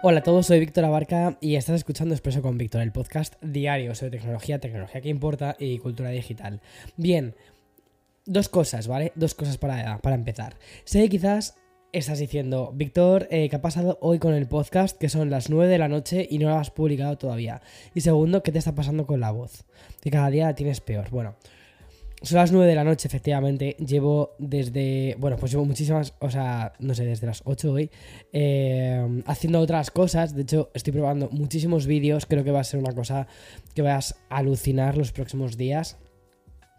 Hola a todos, soy Víctor Abarca y estás escuchando Expreso con Víctor, el podcast diario sobre tecnología, tecnología que importa y cultura digital. Bien, dos cosas, ¿vale? Dos cosas para, para empezar. Sé que quizás estás diciendo, Víctor, eh, ¿qué ha pasado hoy con el podcast? Que son las 9 de la noche y no lo has publicado todavía. Y segundo, ¿qué te está pasando con la voz? Que cada día la tienes peor. Bueno, son las 9 de la noche, efectivamente. Llevo desde. Bueno, pues llevo muchísimas. O sea, no sé, desde las 8 hoy. eh, haciendo otras cosas. De hecho, estoy probando muchísimos vídeos. Creo que va a ser una cosa que vas a alucinar los próximos días.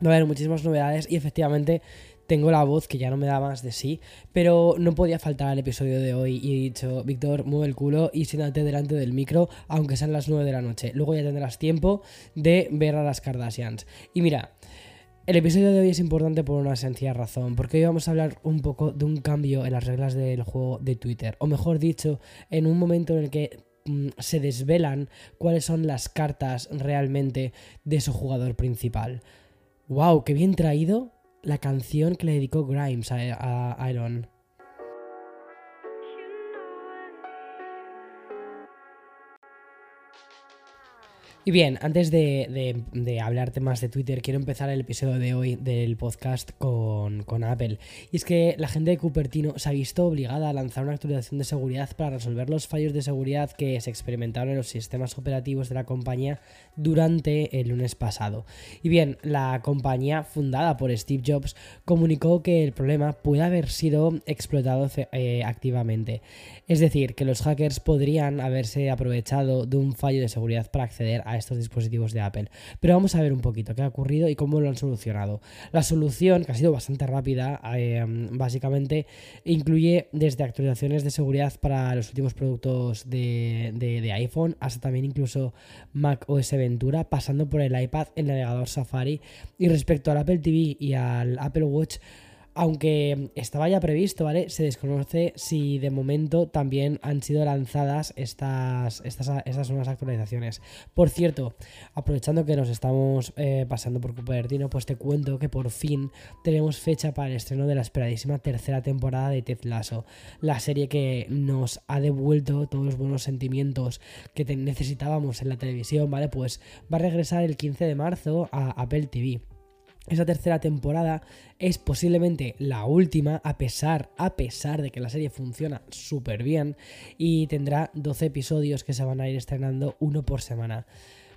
Va a haber muchísimas novedades. Y efectivamente. Tengo la voz que ya no me da más de sí, pero no podía faltar al episodio de hoy y he dicho, Víctor, mueve el culo y siéntate delante del micro, aunque sean las 9 de la noche. Luego ya tendrás tiempo de ver a las Kardashians. Y mira, el episodio de hoy es importante por una sencilla razón, porque hoy vamos a hablar un poco de un cambio en las reglas del juego de Twitter, o mejor dicho, en un momento en el que mm, se desvelan cuáles son las cartas realmente de su jugador principal. ¡Wow! ¡Qué bien traído la canción que le dedicó Grimes a, a Iron! Y bien, antes de, de- de hablarte más de Twitter, quiero empezar el episodio de hoy del podcast con, con Apple. Y es que la gente de Cupertino se ha visto obligada a lanzar una actualización de seguridad para resolver los fallos de seguridad que se experimentaron en los sistemas operativos de la compañía durante el lunes pasado. Y bien, la compañía fundada por Steve Jobs comunicó que el problema puede haber sido explotado eh, activamente. Es decir, que los hackers podrían haberse aprovechado de un fallo de seguridad para acceder a estos dispositivos de Apple. Pero vamos a ver un poquito qué ha ocurrido y cómo lo han solucionado. La solución, que ha sido bastante rápida, eh, básicamente incluye desde actualizaciones de seguridad para los últimos productos de, de- de iPhone hasta también incluso Mac OS Ventura, pasando por el iPad, el navegador Safari. Y respecto al Apple TV y al Apple Watch, aunque estaba ya previsto, ¿vale? Se desconoce si de momento también han sido lanzadas estas, estas, estas nuevas actualizaciones. Por cierto, aprovechando que nos estamos eh, pasando por Cupertino, pues te cuento que por fin tenemos fecha para el estreno de la esperadísima tercera temporada de Ted Lasso, la serie que nos ha devuelto todos los buenos sentimientos que necesitábamos en la televisión, ¿vale? Pues va a regresar el 15 de marzo a Apple TV. Esa tercera temporada es posiblemente la última, a pesar, a pesar de que la serie funciona súper bien y tendrá 12 episodios que se van a ir estrenando uno por semana.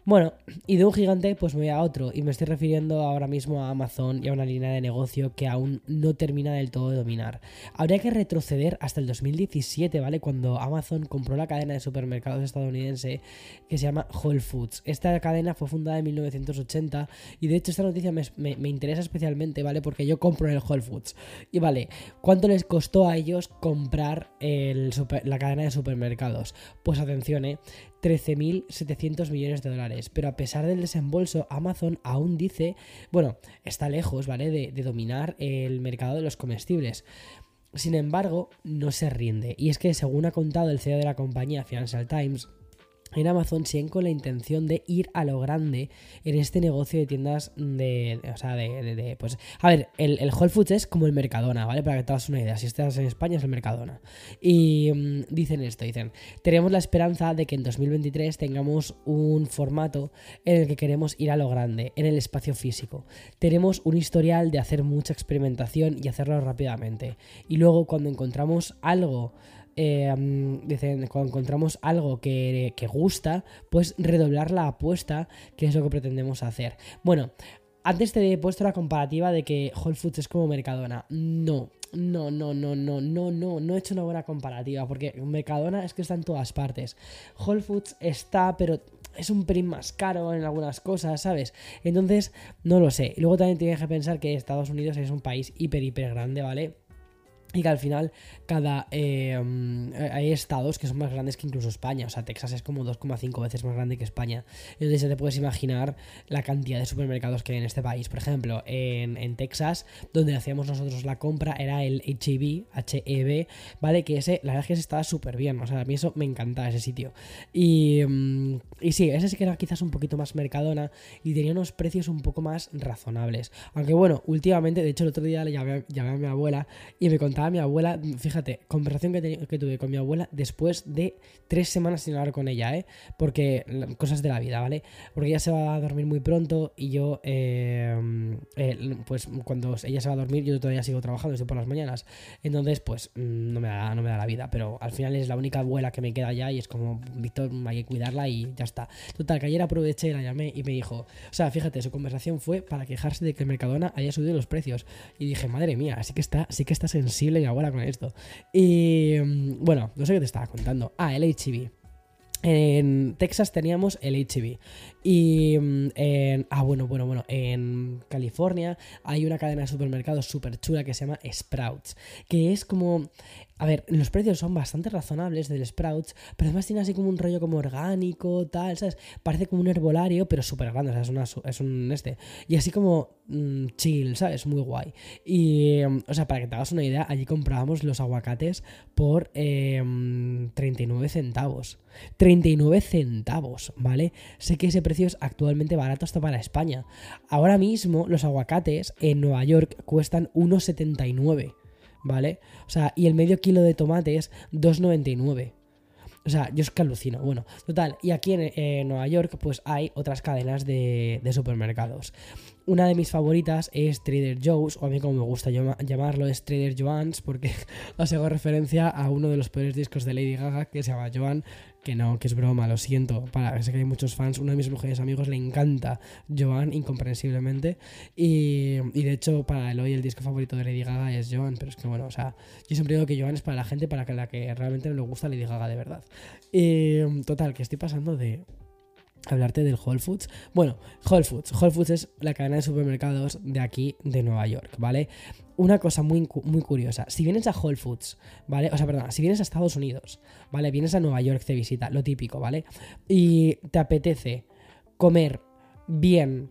Bueno, y de un gigante pues me voy a otro y me estoy refiriendo ahora mismo a Amazon y a una línea de negocio que aún no termina del todo de dominar. Habría que retroceder hasta el 2017, ¿vale? Cuando Amazon compró la cadena de supermercados estadounidense que se llama Whole Foods. Esta cadena fue fundada en 1980 y de hecho esta noticia me, me- interesa especialmente, ¿vale? Porque yo compro en el Whole Foods. Y vale, ¿cuánto les costó a ellos comprar la cadena de supermercados? Pues atención, ¿eh? 13.700 millones de dólares. Pero a pesar del desembolso, Amazon aún dice, bueno, está lejos, ¿vale? De, de dominar el mercado de los comestibles. Sin embargo, no se rinde. Y es que, según ha contado el CEO de la compañía Financial Times, en Amazon siguen con la intención de ir a lo grande en este negocio de tiendas de. o sea, de, Pues. A ver, el, el Whole Foods es como el Mercadona, ¿vale? Para que te hagas una idea. Si estás en España es el Mercadona. Y mm, dicen esto: dicen. Tenemos la esperanza de que en 2023 tengamos un formato en el que queremos ir a lo grande, en el espacio físico. Tenemos un historial de hacer mucha experimentación y hacerlo rápidamente. Y luego, cuando encontramos algo mm, dicen, cuando encontramos algo que, que gusta, pues redoblar la apuesta, que es lo que pretendemos hacer. Bueno, antes te he puesto la comparativa de que Whole Foods es como Mercadona. No, no, no, no, no, no, no, no he hecho una buena comparativa, porque Mercadona es que está en todas partes. Whole Foods está, pero es un pelín más caro en algunas cosas, ¿sabes? Entonces, no lo sé. Luego también tienes que pensar que Estados Unidos es un país hiper, hiper grande, ¿vale? Y que al final cada eh, hay estados que son más grandes que incluso España. O sea, Texas es como 2,5 veces más grande que España. Entonces ya te puedes imaginar la cantidad de supermercados que hay en este país. Por ejemplo, en, en Texas, donde hacíamos nosotros la compra, era el HEB, HEB, ¿vale? Que ese, la verdad es que ese estaba súper bien. O sea, a mí eso me encantaba ese sitio. Y, mm, y sí, ese sí que era quizás un poquito más mercadona y tenía unos precios un poco más razonables. Aunque bueno, últimamente, de hecho el otro día le llamé, llamé a mi abuela y me contaba estaba mi abuela, fíjate, conversación que, tuve con mi abuela después de tres semanas sin hablar con ella, ¿eh? Porque cosas de la vida, ¿vale? Porque ella se va a dormir muy pronto y yo, eh, eh, pues cuando ella se va a dormir, yo todavía sigo trabajando, estoy por las mañanas. Entonces, pues no me, da, no me da la vida, pero al final es la única abuela que me queda ya y es como, Víctor, hay que cuidarla y ya está. Total, que ayer aproveché, la llamé y me dijo, o sea, fíjate, su conversación fue para quejarse de que Mercadona haya subido los precios. Y dije, madre mía, así que está, sí que está sensible mi abuela con esto. Y mm, bueno, no sé qué te estaba contando. Ah, el HIV. En Texas teníamos el HIV. Y mm. Ah, bueno, bueno, bueno. En California hay una cadena de supermercados súper chula que se llama Sprouts. Que es como. A ver, los precios son bastante razonables del Sprouts, pero además tiene así como un rollo como orgánico, tal, ¿sabes? Parece como un herbolario, pero súper grande, o sea, es, una, es un este. Y así como mm, chill, ¿sabes? Muy guay. Y, mm, o sea, para que te hagas una idea, allí comprábamos los aguacates por 39 em, centavos. 39 centavos, ¿vale? Sé que ese precio es actualmente barato hasta para España. Ahora mismo los aguacates en Nueva York cuestan 1,79. ¿vale? O sea, y el medio kilo de tomates, 2,99. O sea, yo es que alucino. Bueno, total. Y aquí en, Nueva York, pues hay otras cadenas de, de, supermercados. Una de mis favoritas es Trader Joe's, o a mí como me gusta llamarlo es Trader Joan's, porque os hago referencia a uno de los peores discos de Lady Gaga que se llama Joan, que no, que es broma, lo siento. Para, sé que hay muchos fans. Uno de mis mujeres amigos le encanta Joan, incomprensiblemente. Y, de hecho, para el hoy el disco favorito de Lady Gaga es Joan. Pero es que bueno, o sea, yo siempre digo que Joan es para la gente para la que realmente le gusta Lady Gaga de verdad. Total, que estoy pasando de hablarte del Whole Foods. Bueno, Whole Foods. Whole Foods es la cadena de supermercados de aquí, de Nueva York, ¿vale? Una cosa muy, muy curiosa. Si vienes a Whole Foods, ¿vale? O sea, perdón, si vienes a Estados Unidos, ¿vale? Vienes a Nueva York de visita, lo típico, ¿vale? Y te apetece comer bien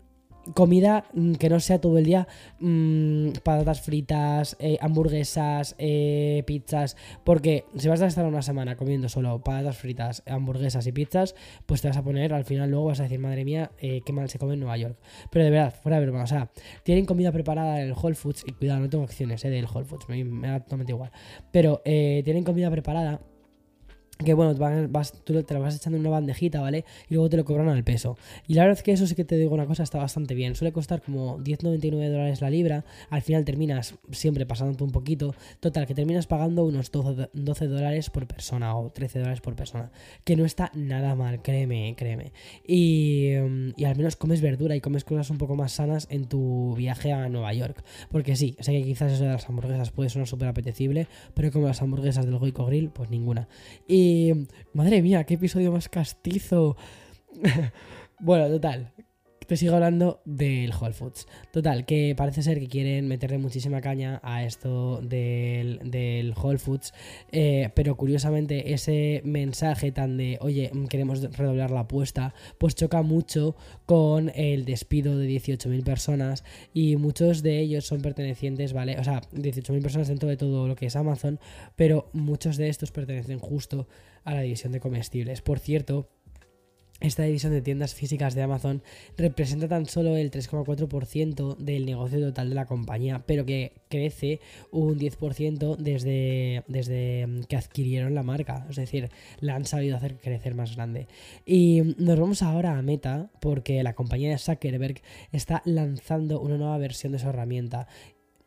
comida mm, que no sea todo el día mmm, patatas fritas, eh, hamburguesas, eh, pizzas, porque si vas a estar una semana comiendo solo patatas fritas, hamburguesas y pizzas, pues te vas a poner, al final luego vas a decir, madre mía, eh, qué mal se come en Nueva York. Pero de verdad, fuera de broma, o sea, tienen comida preparada en el Whole Foods, y cuidado, no tengo acciones del Whole Foods, me, me da totalmente igual, pero tienen comida preparada que bueno, vas, tú te lo vas echando en una bandejita, ¿vale? Y luego te lo cobran al peso. Y la verdad es que eso sí que te digo una cosa, está bastante bien. Suele costar como 10,99 dólares la libra. Al final terminas siempre pasándote un poquito. Total, que terminas pagando unos 12, dólares por persona o 13 dólares por persona. Que no está nada mal, créeme, créeme. Y, mm, y al menos comes verdura y comes cosas un poco más sanas en tu viaje a Nueva York. Porque sí, sé que quizás eso de las hamburguesas puede sonar súper apetecible, pero como las hamburguesas del Goico Grill, pues ninguna. Y madre mía, qué episodio más castizo. bueno, total. Sigo hablando del Whole Foods. Total, que parece ser que quieren meterle muchísima caña a esto del, Whole Foods. Eh, pero curiosamente, ese mensaje tan de, oye, queremos redoblar la apuesta, pues choca mucho con el despido de 18.000 personas. Y muchos de ellos son pertenecientes, ¿vale? O sea, 18.000 personas dentro de todo lo que es Amazon. Pero muchos de estos pertenecen justo a la división de comestibles. Por cierto, esta división de tiendas físicas de Amazon representa tan solo el 3,4% del negocio total de la compañía, pero que crece un 10% desde, desde que adquirieron la marca. Es decir, la han sabido hacer crecer más grande. Y nos vamos ahora a Meta porque la compañía de Zuckerberg está lanzando una nueva versión de su herramienta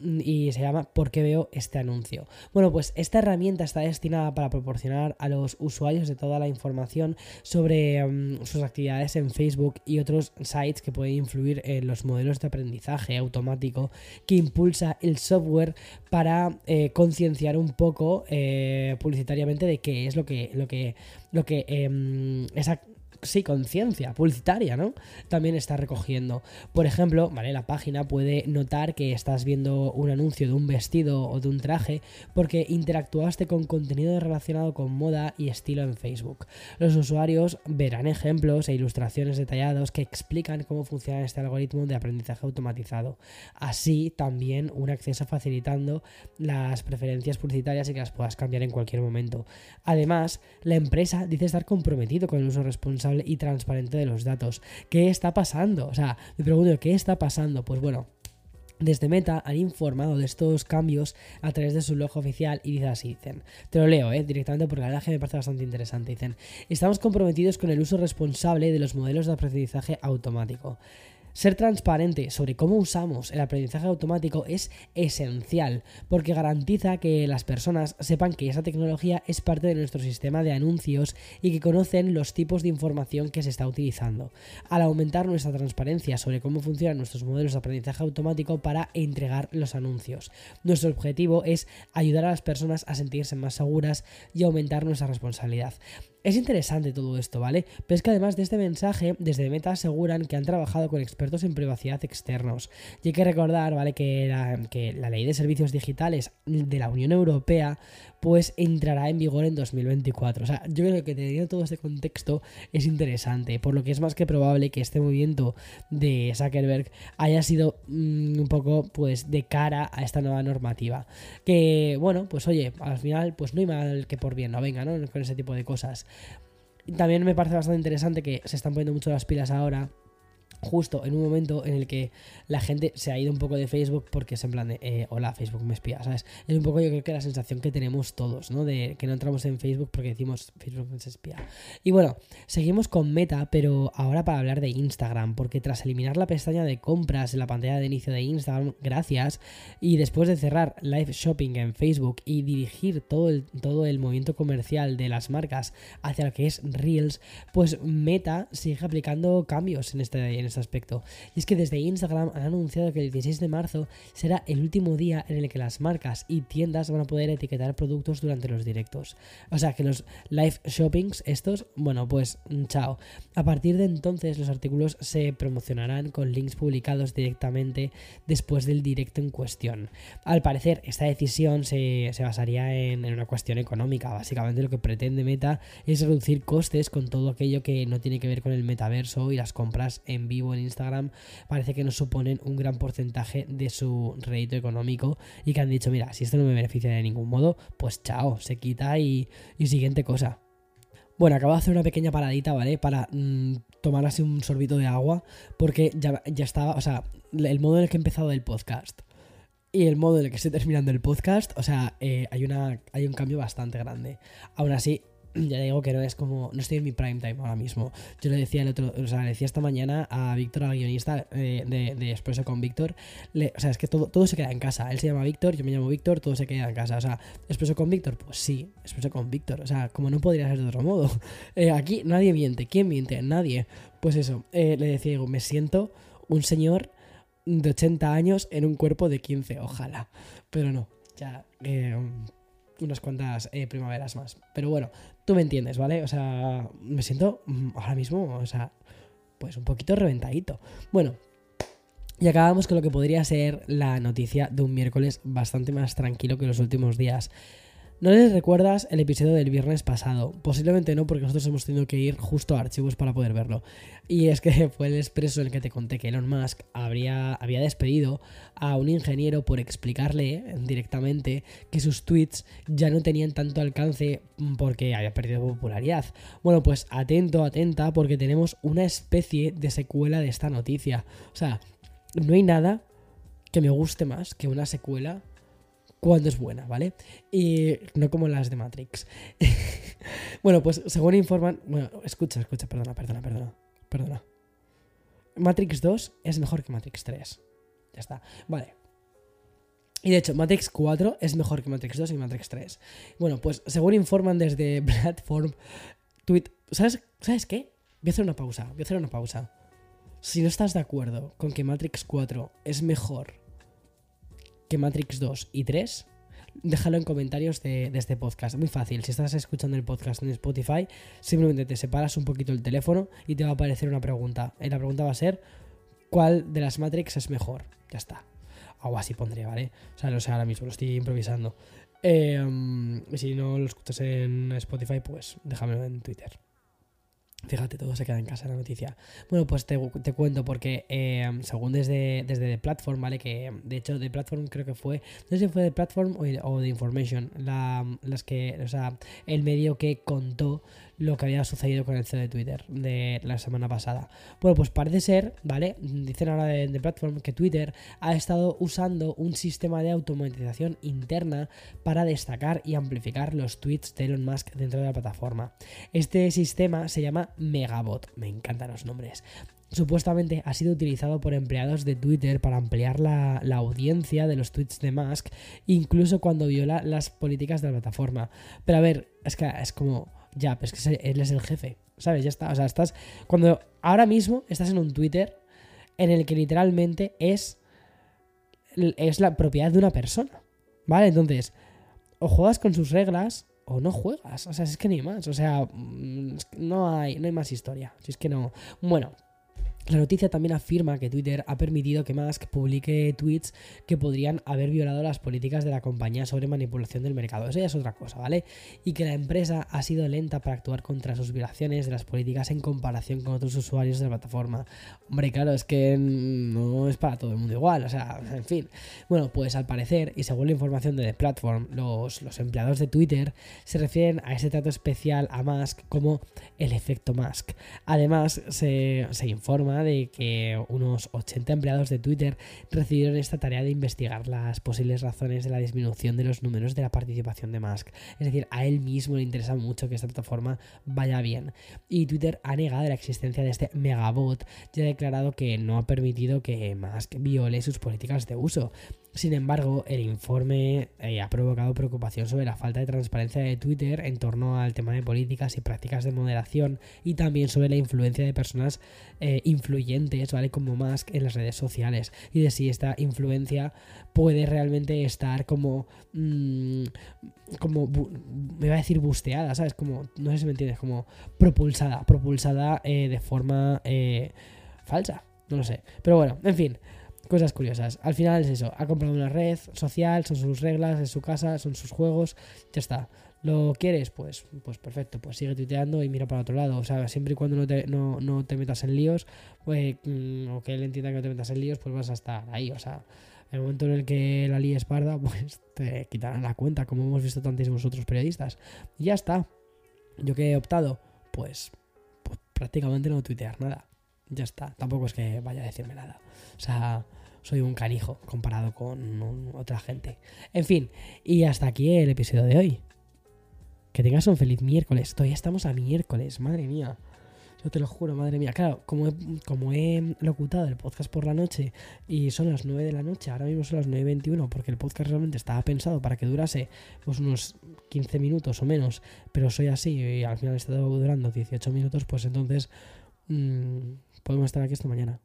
y se llama ¿Por qué veo este anuncio? Bueno, pues esta herramienta está destinada para proporcionar a los usuarios de toda la información sobre mm, sus actividades en Facebook y otros sites que pueden influir en los modelos de aprendizaje automático que impulsa el software para eh, concienciar un poco eh, publicitariamente de qué es lo que, lo que, lo que em, esa sí, conciencia publicitaria, ¿no? También está recogiendo. Por ejemplo, ¿vale? La página puede notar que estás viendo un anuncio de un vestido o de un traje porque interactuaste con contenido relacionado con moda y estilo en Facebook. Los usuarios verán ejemplos e ilustraciones detallados que explican cómo funciona este algoritmo de aprendizaje automatizado. Así también un acceso facilitando las preferencias publicitarias y que las puedas cambiar en cualquier momento. Además, la empresa dice estar comprometido con el uso responsable y transparente de los datos. ¿Qué está pasando? O sea, me pregunto, ¿qué está pasando? Pues bueno, Desde Meta han informado de estos cambios a través de su blog oficial y dice así, dicen, te lo leo ¿eh? directamente porque la verdad que me parece bastante interesante, dicen, estamos comprometidos con el uso responsable de los modelos de aprendizaje automático. Ser transparente sobre cómo usamos el aprendizaje automático es esencial porque garantiza que las personas sepan que esa tecnología es parte de nuestro sistema de anuncios y que conocen los tipos de información que se está utilizando. Al aumentar nuestra transparencia sobre cómo funcionan nuestros modelos de aprendizaje automático para entregar los anuncios. Nuestro objetivo es ayudar a las personas a sentirse más seguras y aumentar nuestra responsabilidad. Es interesante todo esto, ¿vale? Pero es que además de este mensaje, desde Meta aseguran que han trabajado con expertos en privacidad externos. Y hay que recordar, ¿vale? Que la, que la ley de servicios digitales de la Unión Europea pues entrará en vigor en 2024. O sea, yo creo que teniendo todo este contexto es interesante, por lo que es más que probable que este movimiento de Zuckerberg haya sido mm, un poco pues de cara a esta nueva normativa. Que bueno, pues oye, al final pues no hay mal que por bien no venga, ¿no? Con ese tipo de cosas. También me parece bastante interesante que se están poniendo mucho las pilas ahora justo en un momento en el que la gente se ha ido un poco de Facebook porque es en plan de, eh, hola, Facebook me espía, ¿sabes? Es un poco yo creo que la sensación que tenemos todos, ¿no? De que no entramos en Facebook porque decimos Facebook me espía. Y bueno, seguimos con Meta, pero ahora para hablar de Instagram, porque tras eliminar la pestaña de compras en la pantalla de inicio de Instagram, gracias, y después de cerrar Live Shopping en Facebook y dirigir todo el, todo el movimiento comercial de las marcas hacia lo que es Reels, pues Meta sigue aplicando cambios en este, en este aspecto. Y es que desde Instagram han anunciado que el 16 de marzo será el último día en el que las marcas y tiendas van a poder etiquetar productos durante los directos. O sea que los live shoppings, estos, bueno, pues mm, chao. A partir de entonces los artículos se promocionarán con links publicados directamente después del directo en cuestión. Al parecer, esta decisión se, basaría en, en una cuestión económica. Básicamente lo que pretende Meta es reducir costes con todo aquello que no tiene que ver con el metaverso y las compras en vivo en Instagram parece que no suponen un gran porcentaje de su rédito económico y que han dicho, mira, si esto no me beneficia de ningún modo, pues chao, se quita y, siguiente cosa. Bueno, acabo de hacer una pequeña paradita, ¿vale? Para mm, tomar así un sorbito de agua, porque ya, ya estaba, o sea, el modo en el que he empezado el podcast y el modo en el que estoy terminando el podcast, o sea, eh, hay, una, hay un cambio bastante grande. Aún así, ya digo que no es como, no estoy en mi prime time ahora mismo. Yo le decía el otro, o sea, le decía esta mañana a Víctor, al guionista eh, de, Expreso con Víctor, o sea, es que todo, todo se queda en casa. Él se llama Víctor, yo me llamo Víctor, todo se queda en casa. O sea, Expreso con Víctor, pues sí, Expreso con Víctor. O sea, como no podría ser de otro modo. Eh, aquí nadie miente. ¿Quién miente? Nadie. Pues eso, eh, le decía, digo, me siento un señor de 80 años en un cuerpo de 15, ojalá. Pero no, ya unas cuantas primaveras más. Pero bueno, Tú me entiendes, ¿vale? O sea, me siento mm, ahora mismo, o sea, pues un poquito reventadito. Bueno, y acabamos con lo que podría ser la noticia de un miércoles bastante más tranquilo que los últimos días. ¿No les recuerdas el episodio del viernes pasado? Posiblemente no, porque nosotros hemos tenido que ir justo a archivos para poder verlo. Y es que fue el expreso en el que te conté que Elon Musk habría, había despedido a un ingeniero por explicarle directamente que sus tweets ya no tenían tanto alcance porque había perdido popularidad. Bueno, pues atento, atenta, porque tenemos una especie de secuela de esta noticia. O sea, no hay nada que me guste más que una secuela cuando es buena, ¿vale? Y no como las de Matrix. bueno, pues según informan... Bueno, escucha, escucha, perdona, perdona, perdona. Perdona. Matrix 2 es mejor que Matrix 3. Ya está. Vale. Y de hecho, Matrix 4 es mejor que Matrix 2 y Matrix 3. Bueno, pues según informan desde Platform Tweet... ¿Sabes, ¿Sabes qué? Voy a hacer una pausa. Voy a hacer una pausa. Si no estás de acuerdo con que Matrix 4 es mejor Matrix 2 y 3, déjalo en comentarios de, este podcast. Muy fácil. Si estás escuchando el podcast en Spotify, simplemente te separas un poquito el teléfono y te va a aparecer una pregunta. Y la pregunta va a ser: ¿cuál de las Matrix es mejor? Ya está. Algo así pondré, ¿vale? O sea, lo sé ahora mismo, lo estoy improvisando. Eh, si no lo escuchas en Spotify, pues déjamelo en Twitter. Fíjate, todo se queda en casa la noticia. Bueno, pues te, cuento porque eh, según desde, desde The Platform, ¿vale? Que de hecho The Platform creo que fue, no sé si fue The Platform o, The Information, la, las que, o sea, el medio que contó lo que había sucedido con el CEO de Twitter de la semana pasada. Bueno, pues parece ser, ¿vale? Dicen ahora de, de Platform que Twitter ha estado usando un sistema de automatización interna para destacar y amplificar los tweets de Elon Musk dentro de la plataforma. Este sistema se llama Megabot, me encantan los nombres supuestamente ha sido utilizado por empleados de Twitter para ampliar la, audiencia de los tweets de Musk, incluso cuando viola las políticas de la plataforma. Pero a ver, es que es como, ya, pues es que él es el jefe, ¿sabes? Ya está, o sea, estás, cuando ahora mismo estás en un Twitter en el que literalmente es, es la propiedad de una persona, ¿vale? Entonces, o juegas con sus reglas o no juegas. O sea, es que ni más. O sea, mm, no hay, no hay más historia. Si es que no. Bueno, la noticia también afirma que Twitter ha permitido que Musk publique tweets que podrían haber violado las políticas de la compañía sobre manipulación del mercado. Eso ya es otra cosa, ¿vale? Y que la empresa ha sido lenta para actuar contra sus violaciones de las políticas en comparación con otros usuarios de la plataforma. Hombre, claro, es que no es para todo el mundo igual, o sea, en fin. Bueno, pues al parecer, y según la información de The Platform, los, empleados de Twitter se refieren a ese trato especial a Musk como el efecto Musk. Además, se informa de que unos 80 empleados de Twitter recibieron esta tarea de investigar las posibles razones de la disminución de los números de la participación de Musk. Es decir, a él mismo le interesa mucho que esta plataforma vaya bien. Y Twitter ha negado la existencia de este megabot y ha declarado que no ha permitido que Musk viole sus políticas de uso. Sin embargo, el informe eh, ha provocado preocupación sobre la falta de transparencia de Twitter en torno al tema de políticas y prácticas de moderación y también sobre la influencia de personas eh, influyentes, ¿vale? Como Musk en las redes sociales y de si esta influencia puede realmente estar como... Mm, como... me va a decir busteada, ¿sabes? Como... No sé si me entiendes, como propulsada, propulsada eh, de forma falsa. No lo sé. Pero bueno, en fin. Cosas curiosas. Al final es eso. Ha comprado una red social, son sus reglas, es su casa, son sus juegos. Ya está. ¿Lo quieres? Pues, pues perfecto. Pues sigue tuiteando y mira para otro lado. O sea, siempre y cuando no te, no, te metas en líos, pues, mm, o que él entienda que no te metas en líos, pues vas a estar ahí. O sea, en el momento en el que la es parda, pues te quitarán la cuenta, como hemos visto tantísimos otros periodistas. Y ya está. ¿Yo que he optado? Pues, pues prácticamente no tuitear nada. Ya está. Tampoco es que vaya a decirme nada. O sea, soy un canijo comparado con otra gente. En fin, y hasta aquí el episodio de hoy. Que tengas un feliz miércoles. Todavía estamos a miércoles, madre mía. Yo te lo juro, madre mía. Claro, como he, como he locutado el podcast por la noche y son las 9 de la noche, ahora mismo son las 9.21 porque el podcast realmente estaba pensado para que durase pues, unos 15 minutos o menos, pero soy así y al final ha estado durando 18 minutos, pues entonces mmm, podemos estar aquí esta mañana.